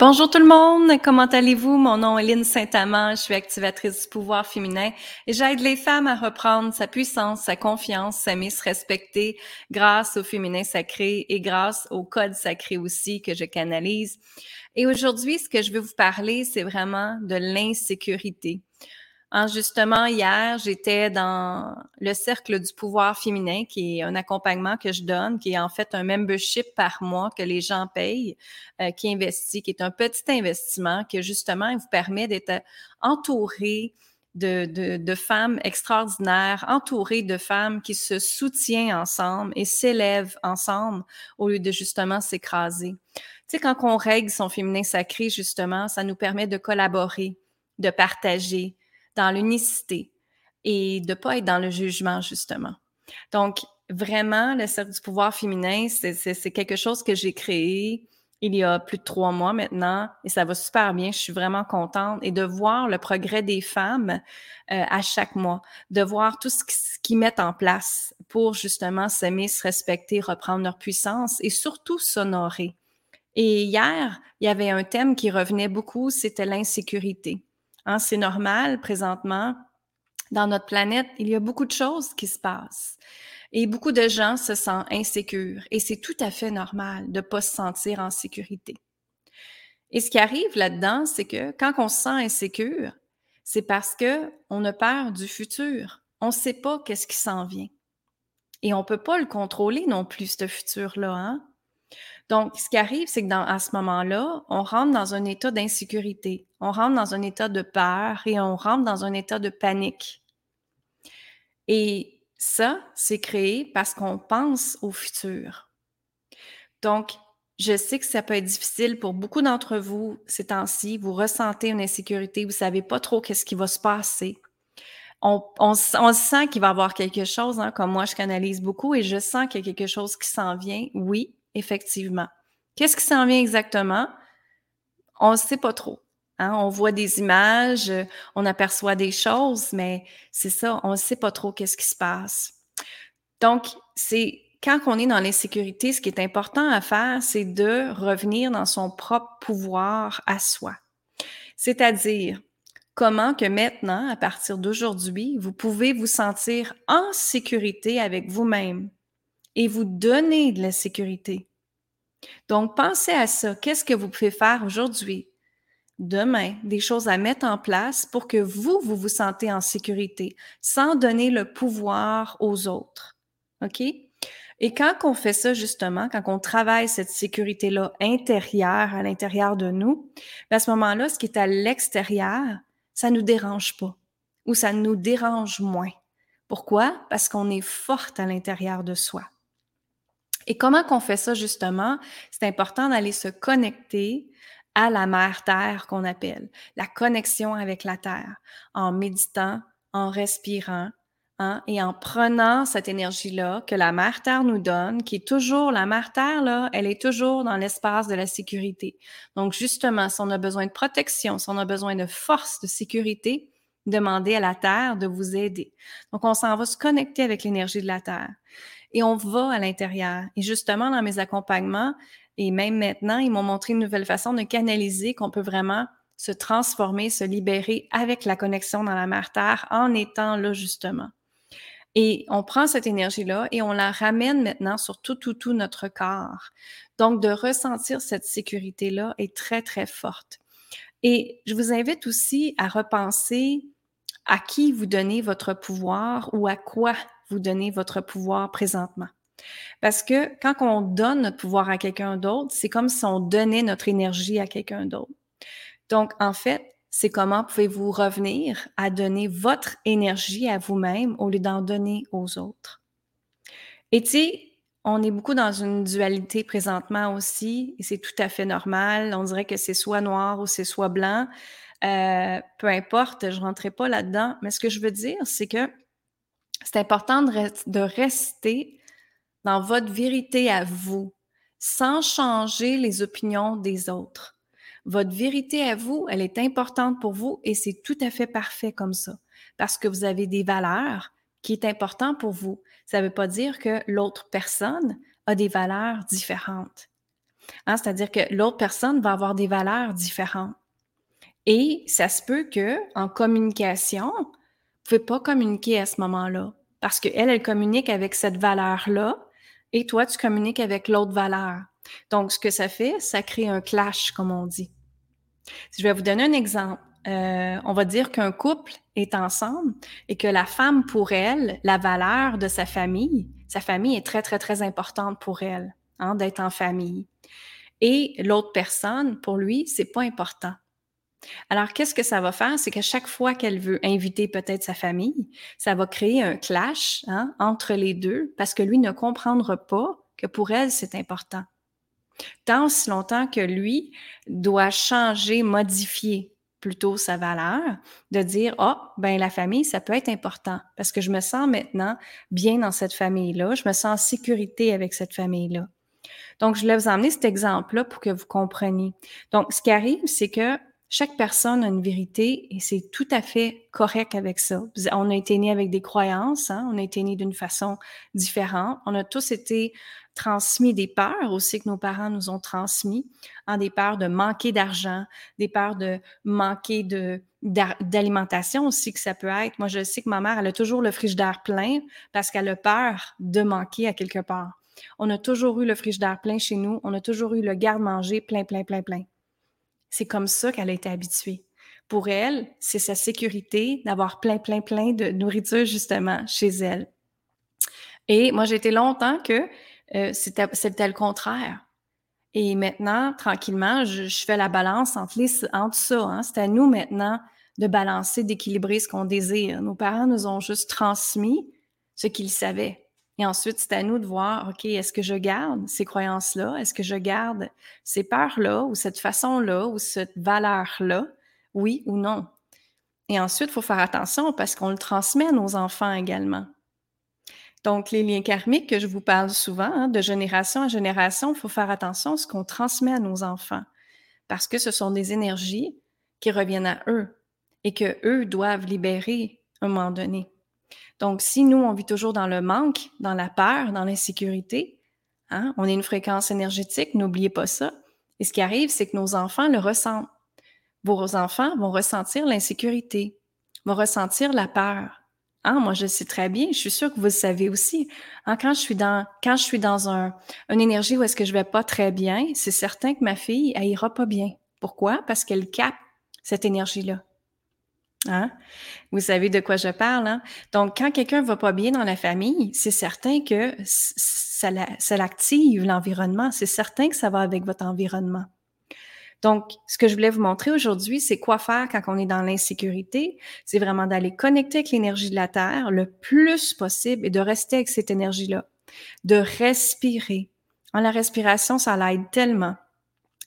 Bonjour tout le monde, comment allez-vous? Mon nom est Lynne Saint-Amand, je suis activatrice du pouvoir féminin et j'aide les femmes à reprendre sa puissance, sa confiance, s'aimer, se respecter grâce au féminin sacré et grâce au code sacré aussi que je canalise. Et aujourd'hui, ce que je veux vous parler, c'est vraiment de l'insécurité. Hein, justement, hier, j'étais dans le cercle du pouvoir féminin, qui est un accompagnement que je donne, qui est en fait un membership par mois que les gens payent, euh, qui investit, qui est un petit investissement que justement vous permet d'être entouré de, femmes extraordinaires, entourées de femmes qui se soutiennent ensemble et s'élèvent ensemble au lieu de justement s'écraser. Tu sais, quand on règle son féminin sacré, justement, ça nous permet de collaborer, de partager, dans l'unicité et de ne pas être dans le jugement, justement. Donc, vraiment, le cercle du pouvoir féminin, c'est quelque chose que j'ai créé il y a plus de trois mois maintenant et ça va super bien. Je suis vraiment contente et de voir le progrès des femmes euh, à chaque mois, de voir tout ce qu'ils mettent en place pour justement s'aimer, se respecter, reprendre leur puissance et surtout s'honorer. Et hier, il y avait un thème qui revenait beaucoup, c'était l'insécurité. Hein, c'est normal présentement. Dans notre planète, il y a beaucoup de choses qui se passent. Et beaucoup de gens se sentent insécures. Et c'est tout à fait normal de ne pas se sentir en sécurité. Et ce qui arrive là-dedans, c'est que quand on se sent insécure, c'est parce que on a peur du futur. On ne sait pas qu'est-ce qui s'en vient. Et on ne peut pas le contrôler non plus, ce futur-là. Hein? Donc, ce qui arrive, c'est que ce moment-là, on rentre dans un état d'insécurité, on rentre dans un état de peur et on rentre dans un état de panique. Et ça, c'est créé parce qu'on pense au futur. Donc, je sais que ça peut être difficile pour beaucoup d'entre vous ces temps-ci. Vous ressentez une insécurité, vous savez pas trop qu'est-ce qui va se passer. On sent qu'il va y avoir quelque chose, hein, comme moi je canalise beaucoup et je sens qu'il y a quelque chose qui s'en vient, oui, effectivement. Qu'est-ce qui s'en vient exactement? On ne sait pas trop. Hein? On voit des images, on aperçoit des choses, mais c'est ça, on ne sait pas trop qu'est-ce qui se passe. Donc, c'est quand on est dans l'insécurité, ce qui est important à faire, c'est de revenir dans son propre pouvoir à soi. C'est-à-dire, comment que maintenant, à partir d'aujourd'hui, vous pouvez vous sentir en sécurité avec vous-même et vous donner de la sécurité. Donc, pensez à ça. Qu'est-ce que vous pouvez faire aujourd'hui, demain, des choses à mettre en place pour que vous, vous vous sentez en sécurité sans donner le pouvoir aux autres. OK? Et quand on fait ça, justement, quand on travaille cette sécurité-là intérieure, à l'intérieur de nous, ben, à ce moment-là, ce qui est à l'extérieur, ça ne nous dérange pas ou ça nous dérange moins. Pourquoi? Parce qu'on est forte à l'intérieur de soi. Et comment qu'on fait ça justement? C'est important d'aller se connecter à la mère Terre qu'on appelle, la connexion avec la Terre, en méditant, en respirant, hein, et en prenant cette énergie-là que la mère Terre nous donne, qui est toujours, la mère Terre, là, elle est toujours dans l'espace de la sécurité. Donc, justement, si on a besoin de protection, si on a besoin de force, de sécurité, demandez à la Terre de vous aider. Donc, on s'en va se connecter avec l'énergie de la Terre et on va à l'intérieur. Et justement, dans mes accompagnements, et même maintenant, ils m'ont montré une nouvelle façon de canaliser qu'on peut vraiment se transformer, se libérer avec la connexion dans la mère Terre en étant là justement. Et on prend cette énergie-là et on la ramène maintenant sur tout, tout, tout notre corps. Donc, de ressentir cette sécurité-là est très, très forte. Et je vous invite aussi à repenser à qui vous donnez votre pouvoir ou à quoi vous donnez votre pouvoir présentement. Parce que quand on donne notre pouvoir à quelqu'un d'autre, c'est comme si on donnait notre énergie à quelqu'un d'autre. Donc, en fait, c'est comment pouvez-vous revenir à donner votre énergie à vous-même au lieu d'en donner aux autres. Et tu sais, on est beaucoup dans une dualité présentement aussi, et c'est tout à fait normal. On dirait que c'est soit noir ou c'est soit blanc. Euh, peu importe, je ne rentrerai pas là-dedans. Mais ce que je veux dire, c'est que c'est important de, rester dans votre vérité à vous, sans changer les opinions des autres. Votre vérité à vous, elle est importante pour vous et c'est tout à fait parfait comme ça, parce que vous avez des valeurs qui est important pour vous. Ça ne veut pas dire que l'autre personne a des valeurs différentes. Hein, c'est-à-dire que l'autre personne va avoir des valeurs différentes. Et ça se peut que en communication, vous pouvez pas communiquer à ce moment-là parce qu'elle, elle communique avec cette valeur-là et toi, tu communiques avec l'autre valeur. Donc, ce que ça fait, ça crée un clash, comme on dit. Je vais vous donner un exemple. Euh, on va dire qu'un couple est ensemble et que la femme, pour elle, la valeur de sa famille, sa famille est très, très, très importante pour elle, hein, d'être en famille. Et l'autre personne, pour lui, c'est pas important. Alors, qu'est-ce que ça va faire? C'est qu'à chaque fois qu'elle veut inviter peut-être sa famille, ça va créer un clash hein, entre les deux parce que lui ne comprendra pas que pour elle, c'est important. Tant aussi longtemps que lui doit changer, modifier plutôt sa valeur, de dire, oh, ben la famille, ça peut être important parce que je me sens maintenant bien dans cette famille-là, je me sens en sécurité avec cette famille-là. Donc, je voulais vous emmener cet exemple-là pour que vous compreniez. Donc, ce qui arrive, c'est que chaque personne a une vérité et c'est tout à fait correct avec ça. On a été né avec des croyances, hein? on a été né d'une façon différente. On a tous été transmis des peurs aussi que nos parents nous ont transmis, hein? des peurs de manquer d'argent, des peurs de manquer d'alimentation aussi que ça peut être. Moi, je sais que ma mère, elle a toujours le frigidaire plein parce qu'elle a peur de manquer à quelque part. On a toujours eu le frigidaire plein chez nous. On a toujours eu le garde-manger plein, plein, plein, plein. C'est comme ça qu'elle a été habituée. Pour elle, c'est sa sécurité d'avoir plein, plein, plein de nourriture justement chez elle. Et moi, j'ai été longtemps que euh, c'était le contraire. Et maintenant, tranquillement, je, fais la balance entre, entre ça. Hein. C'est à nous maintenant de balancer, d'équilibrer ce qu'on désire. Nos parents nous ont juste transmis ce qu'ils savaient. Et ensuite, c'est à nous de voir, OK, est-ce que je garde ces croyances-là? Est-ce que je garde ces peurs-là ou cette façon-là ou cette valeur-là? Oui ou non? Et ensuite, il faut faire attention parce qu'on le transmet à nos enfants également. Donc, les liens karmiques que je vous parle souvent, hein, de génération à génération, il faut faire attention à ce qu'on transmet à nos enfants parce que ce sont des énergies qui reviennent à eux et que eux doivent libérer à un moment donné. Donc, si nous, on vit toujours dans le manque, dans la peur, dans l'insécurité, hein, on est une fréquence énergétique, n'oubliez pas ça. Et ce qui arrive, c'est que nos enfants le ressentent. Vos enfants vont ressentir l'insécurité, vont ressentir la peur. Hein, moi, je sais très bien, je suis sûre que vous le savez aussi. Hein, quand je suis dans, quand je suis dans un, une énergie où est-ce que je vais pas très bien, c'est certain que ma fille, elle ira pas bien. Pourquoi? Parce qu'elle capte cette énergie-là. Hein? Vous savez de quoi je parle. Hein? Donc, quand quelqu'un va pas bien dans la famille, c'est certain que ça, ça l'active l'environnement. C'est certain que ça va avec votre environnement. Donc, ce que je voulais vous montrer aujourd'hui, c'est quoi faire quand on est dans l'insécurité. C'est vraiment d'aller connecter avec l'énergie de la Terre le plus possible et de rester avec cette énergie-là. De respirer. En la respiration, ça l'aide tellement.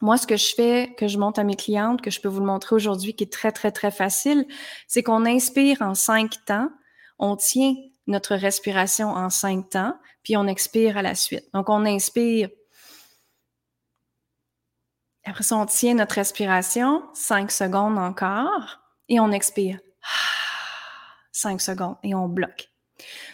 Moi, ce que je fais, que je montre à mes clientes, que je peux vous le montrer aujourd'hui, qui est très, très, très facile, c'est qu'on inspire en cinq temps, on tient notre respiration en cinq temps, puis on expire à la suite. Donc, on inspire. Après ça, on tient notre respiration, cinq secondes encore, et on expire. Cinq secondes, et on bloque.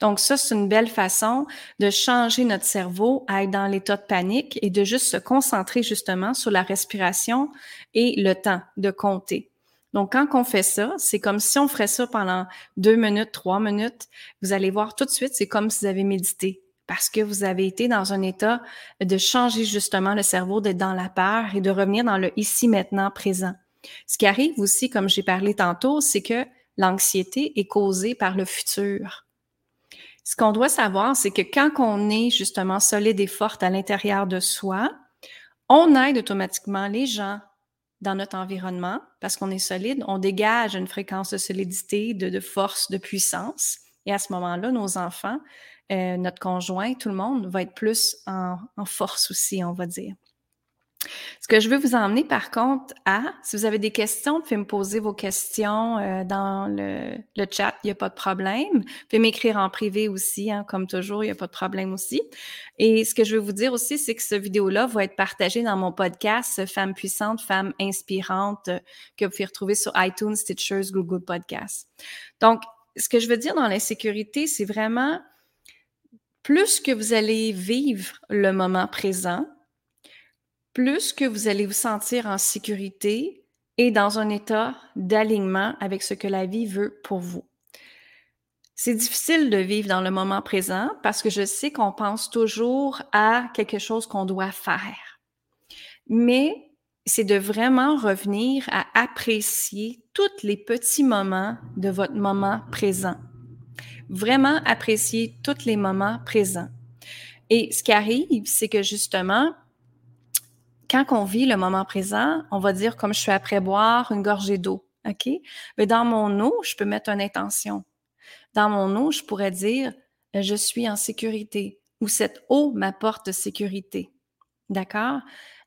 Donc ça, c'est une belle façon de changer notre cerveau à être dans l'état de panique et de juste se concentrer justement sur la respiration et le temps de compter. Donc, quand on fait ça, c'est comme si on ferait ça pendant deux minutes, trois minutes. Vous allez voir tout de suite, c'est comme si vous avez médité parce que vous avez été dans un état de changer justement le cerveau, d'être dans la peur et de revenir dans le ici, maintenant, présent. Ce qui arrive aussi, comme j'ai parlé tantôt, c'est que l'anxiété est causée par le futur. Ce qu'on doit savoir, c'est que quand on est justement solide et forte à l'intérieur de soi, on aide automatiquement les gens dans notre environnement parce qu'on est solide, on dégage une fréquence de solidité, de, force, de puissance. Et à ce moment-là, nos enfants, euh, notre conjoint, tout le monde va être plus en force aussi, on va dire. Ce que je veux vous emmener par contre à, si vous avez des questions, vous pouvez me poser vos questions euh, dans le, le, chat, il n'y a pas de problème. Vous pouvez m'écrire en privé aussi, hein, comme toujours, il n'y a pas de problème aussi. Et ce que je veux vous dire aussi, c'est que ce vidéo-là va être partagé dans mon podcast Femmes puissantes, Femmes inspirantes, euh, que vous pouvez retrouver sur iTunes, Stitchers, Google Podcasts. Donc, ce que je veux dire dans l'insécurité, c'est vraiment plus que vous allez vivre le moment présent, plus que vous allez vous sentir en sécurité et dans un état d'alignement avec ce que la vie veut pour vous. C'est difficile de vivre dans le moment présent parce que je sais qu'on pense toujours à quelque chose qu'on doit faire. Mais c'est de vraiment revenir à apprécier tous les petits moments de votre moment présent. Vraiment apprécier tous les moments présents. Et ce qui arrive, c'est que justement, quand on vit le moment présent, on va dire comme je suis après boire une gorgée d'eau. OK? Mais dans mon eau, je peux mettre une intention. Dans mon eau, je pourrais dire euh, je suis en sécurité ou cette eau m'apporte sécurité. D'accord?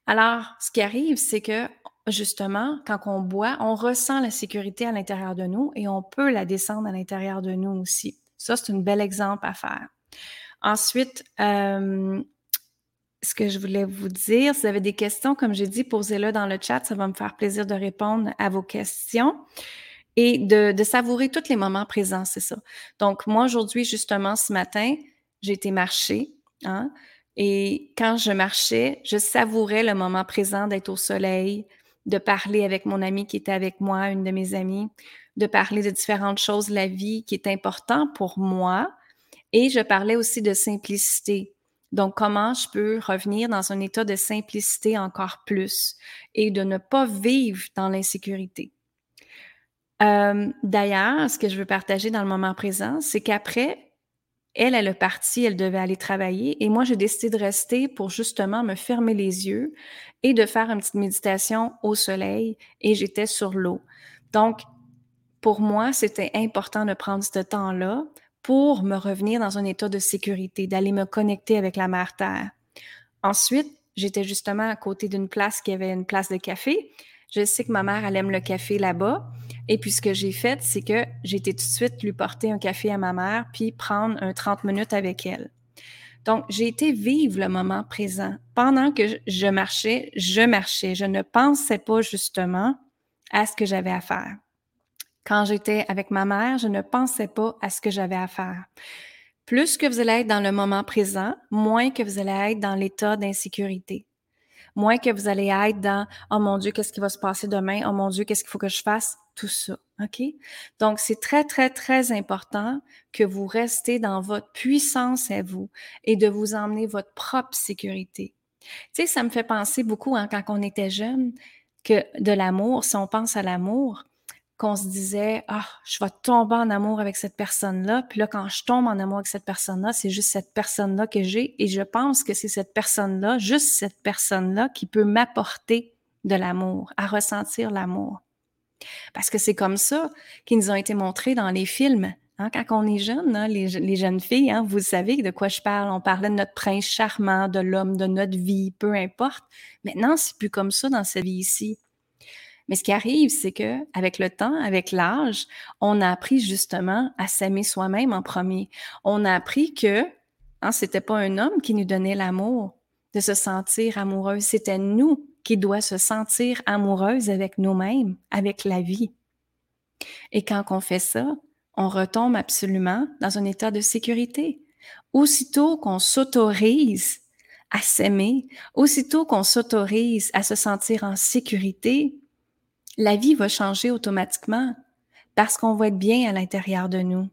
Alors, ce qui arrive, c'est que justement, quand on boit, on ressent la sécurité à l'intérieur de nous et on peut la descendre à l'intérieur de nous aussi. Ça, c'est un bel exemple à faire. Ensuite, euh, ce que je voulais vous dire, si vous avez des questions, comme j'ai dit, posez-le dans le chat. Ça va me faire plaisir de répondre à vos questions et de, savourer tous les moments présents, c'est ça. Donc, moi, aujourd'hui, justement, ce matin, j'ai été marcher. Hein, et quand je marchais, je savourais le moment présent d'être au soleil, de parler avec mon ami qui était avec moi, une de mes amies, de parler de différentes choses la vie qui est important pour moi. Et je parlais aussi de simplicité. Donc, comment je peux revenir dans un état de simplicité encore plus et de ne pas vivre dans l'insécurité? Euh, d'ailleurs, ce que je veux partager dans le moment présent, c'est qu'après, elle, elle est partie, elle devait aller travailler et moi, j'ai décidé de rester pour justement me fermer les yeux et de faire une petite méditation au soleil et j'étais sur l'eau. Donc, pour moi, c'était important de prendre ce temps-là pour me revenir dans un état de sécurité, d'aller me connecter avec la mère Terre. Ensuite, j'étais justement à côté d'une place qui avait une place de café. Je sais que ma mère, elle aime le café là-bas. Et puis, ce que j'ai fait, c'est que j'ai été tout de suite lui porter un café à ma mère, puis prendre un 30 minutes avec elle. Donc, j'ai été vivre le moment présent. Pendant que je marchais, je marchais. Je ne pensais pas justement à ce que j'avais à faire. Quand j'étais avec ma mère, je ne pensais pas à ce que j'avais à faire. Plus que vous allez être dans le moment présent, moins que vous allez être dans l'état d'insécurité. Moins que vous allez être dans Oh mon Dieu, qu'est-ce qui va se passer demain? Oh mon Dieu, qu'est-ce qu'il faut que je fasse? Tout ça. OK? Donc, c'est très, très, très important que vous restez dans votre puissance à vous et de vous emmener votre propre sécurité. Tu sais, ça me fait penser beaucoup hein, quand on était jeune que de l'amour, si on pense à l'amour, qu'on se disait ah je vais tomber en amour avec cette personne là puis là quand je tombe en amour avec cette personne là c'est juste cette personne là que j'ai et je pense que c'est cette personne là juste cette personne là qui peut m'apporter de l'amour à ressentir l'amour parce que c'est comme ça qui nous ont été montrés dans les films hein, quand on est jeune, hein, les, jeunes filles, hein, vous savez de quoi je parle. On parlait de notre prince charmant, de l'homme de notre vie, peu importe. Maintenant, c'est plus comme ça dans sa vie ici. Mais ce qui arrive, c'est que avec le temps, avec l'âge, on a appris justement à s'aimer soi-même en premier. On a appris que hein, c'était pas un homme qui nous donnait l'amour, de se sentir amoureuse, c'était nous qui doit se sentir amoureuse avec nous-mêmes, avec la vie. Et quand on fait ça, on retombe absolument dans un état de sécurité. Aussitôt qu'on s'autorise à s'aimer, aussitôt qu'on s'autorise à se sentir en sécurité, la vie va changer automatiquement parce qu'on va être bien à l'intérieur de nous.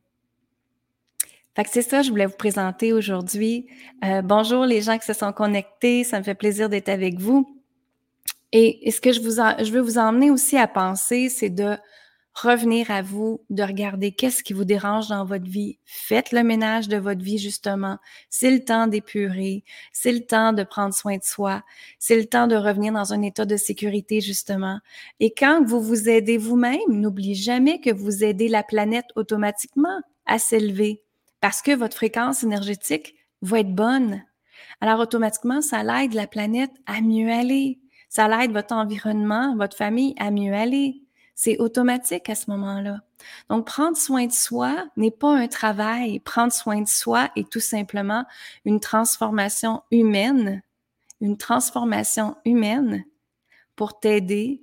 Fait que c'est ça, je voulais vous présenter aujourd'hui. Euh, bonjour les gens qui se sont connectés, ça me fait plaisir d'être avec vous. Et, ce que je veux vous emmener aussi à penser, c'est de revenir à vous, de regarder qu'est-ce qui vous dérange dans votre vie. Faites le ménage de votre vie, justement. C'est le temps d'épurer. C'est le temps de prendre soin de soi. C'est le temps de revenir dans un état de sécurité, justement. Et quand vous vous aidez vous-même, n'oubliez jamais que vous aidez la planète automatiquement à s'élever parce que votre fréquence énergétique va être bonne. Alors, automatiquement, ça l'aide la planète à mieux aller. Ça l'aide votre environnement, votre famille à mieux aller. C'est automatique à ce moment-là. Donc, prendre soin de soi n'est pas un travail. Prendre soin de soi est tout simplement une transformation humaine, une transformation humaine pour t'aider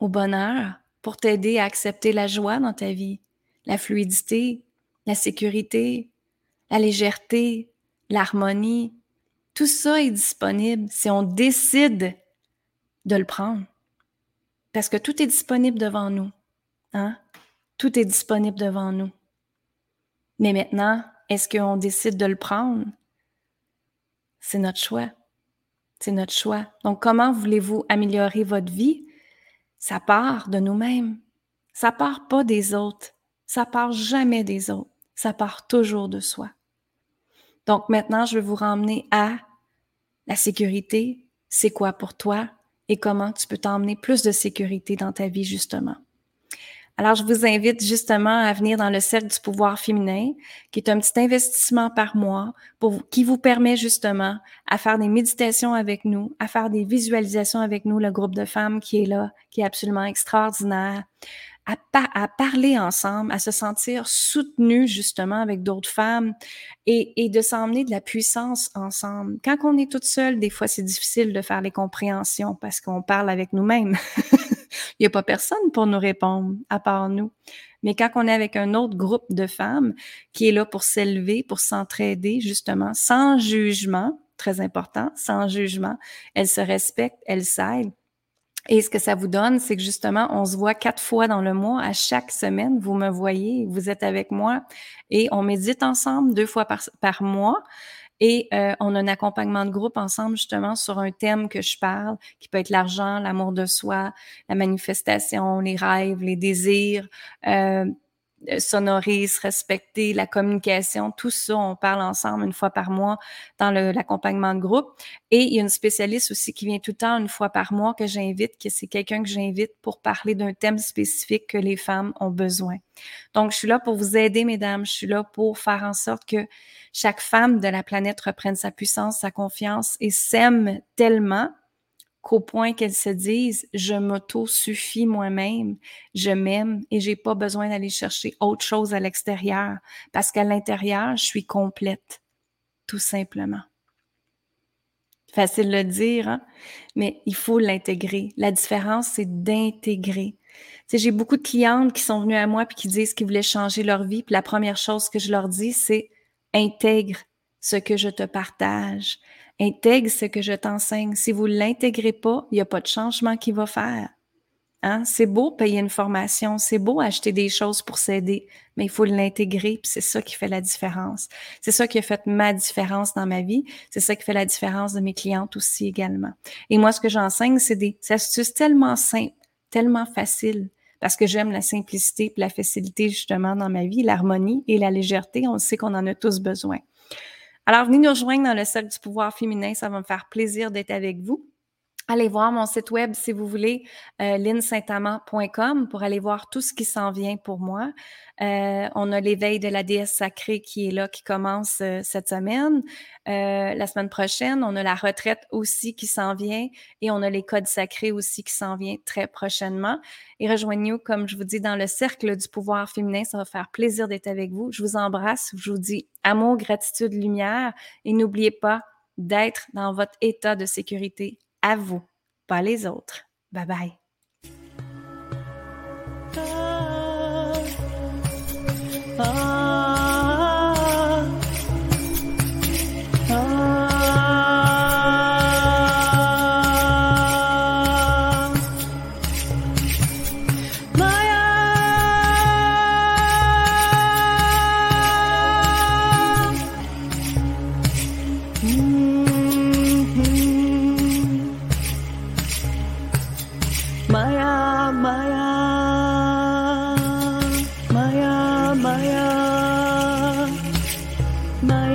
au bonheur, pour t'aider à accepter la joie dans ta vie, la fluidité, la sécurité, la légèreté, l'harmonie. Tout ça est disponible si on décide de le prendre. Parce que tout est disponible devant nous. Hein? Tout est disponible devant nous. Mais maintenant, est-ce qu'on décide de le prendre? C'est notre choix. C'est notre choix. Donc, comment voulez-vous améliorer votre vie? Ça part de nous-mêmes. Ça part pas des autres. Ça part jamais des autres. Ça part toujours de soi. Donc, maintenant, je vais vous ramener à la sécurité. C'est quoi pour toi? Et comment tu peux t'emmener plus de sécurité dans ta vie, justement. Alors, je vous invite justement à venir dans le cercle du pouvoir féminin, qui est un petit investissement par mois qui vous permet justement à faire des méditations avec nous, à faire des visualisations avec nous, le groupe de femmes qui est là, qui est absolument extraordinaire, à, parler ensemble, à se sentir soutenu justement avec d'autres femmes et, et de s'emmener de la puissance ensemble. Quand on est toute seule, des fois, c'est difficile de faire les compréhensions parce qu'on parle avec nous-mêmes. Il n'y a pas personne pour nous répondre à part nous. Mais quand on est avec un autre groupe de femmes qui est là pour s'élever, pour s'entraider, justement, sans jugement, très important, sans jugement, elles se respectent, elles s'aident, et ce que ça vous donne, c'est que justement, on se voit quatre fois dans le mois. À chaque semaine, vous me voyez, vous êtes avec moi et on médite ensemble deux fois par, mois. Et euh, on a un accompagnement de groupe ensemble justement sur un thème que je parle, qui peut être l'argent, l'amour de soi, la manifestation, les rêves, les désirs, euh, euh, sonorise, respecter la communication, tout ça, on parle ensemble une fois par mois dans l'accompagnement de groupe. Et il y a une spécialiste aussi qui vient tout le temps une fois par mois que j'invite, que c'est quelqu'un que j'invite pour parler d'un thème spécifique que les femmes ont besoin. Donc, je suis là pour vous aider, mesdames. Je suis là pour faire en sorte que chaque femme de la planète reprenne sa puissance, sa confiance et s'aime tellement qu'au point qu'elles se disent je m'auto-suffis moi-même, je m'aime et j'ai pas besoin d'aller chercher autre chose à l'extérieur parce qu'à l'intérieur, je suis complète, tout simplement. Facile de dire, hein? mais il faut l'intégrer. La différence, c'est d'intégrer. J'ai beaucoup de clientes qui sont venues à moi puis qui disent qu'ils voulaient changer leur vie. Puis la première chose que je leur dis, c'est intègre ce que je te partage. Intègre ce que je t'enseigne. Si vous ne l'intégrez pas, il n'y a pas de changement qui va faire. Hein? C'est beau payer une formation, c'est beau acheter des choses pour s'aider, mais il faut l'intégrer, puis c'est ça qui fait la différence. C'est ça qui a fait ma différence dans ma vie, c'est ça qui fait la différence de mes clientes aussi également. Et moi, ce que j'enseigne, c'est des astuces tellement simples, tellement faciles, parce que j'aime la simplicité et la facilité justement dans ma vie, l'harmonie et la légèreté, on sait qu'on en a tous besoin. Alors, venez nous rejoindre dans le cercle du pouvoir féminin. Ça va me faire plaisir d'être avec vous. Allez voir mon site web si vous voulez, euh, linsaintamant.com pour aller voir tout ce qui s'en vient pour moi. Euh, on a l'éveil de la déesse sacrée qui est là, qui commence euh, cette semaine. Euh, la semaine prochaine, on a la retraite aussi qui s'en vient et on a les codes sacrés aussi qui s'en vient très prochainement. Et rejoignez-nous, comme je vous dis, dans le cercle du pouvoir féminin. Ça va faire plaisir d'être avec vous. Je vous embrasse. Je vous dis amour, gratitude, lumière et n'oubliez pas d'être dans votre état de sécurité à vous, pas les autres. Bye bye. Maya, Maya.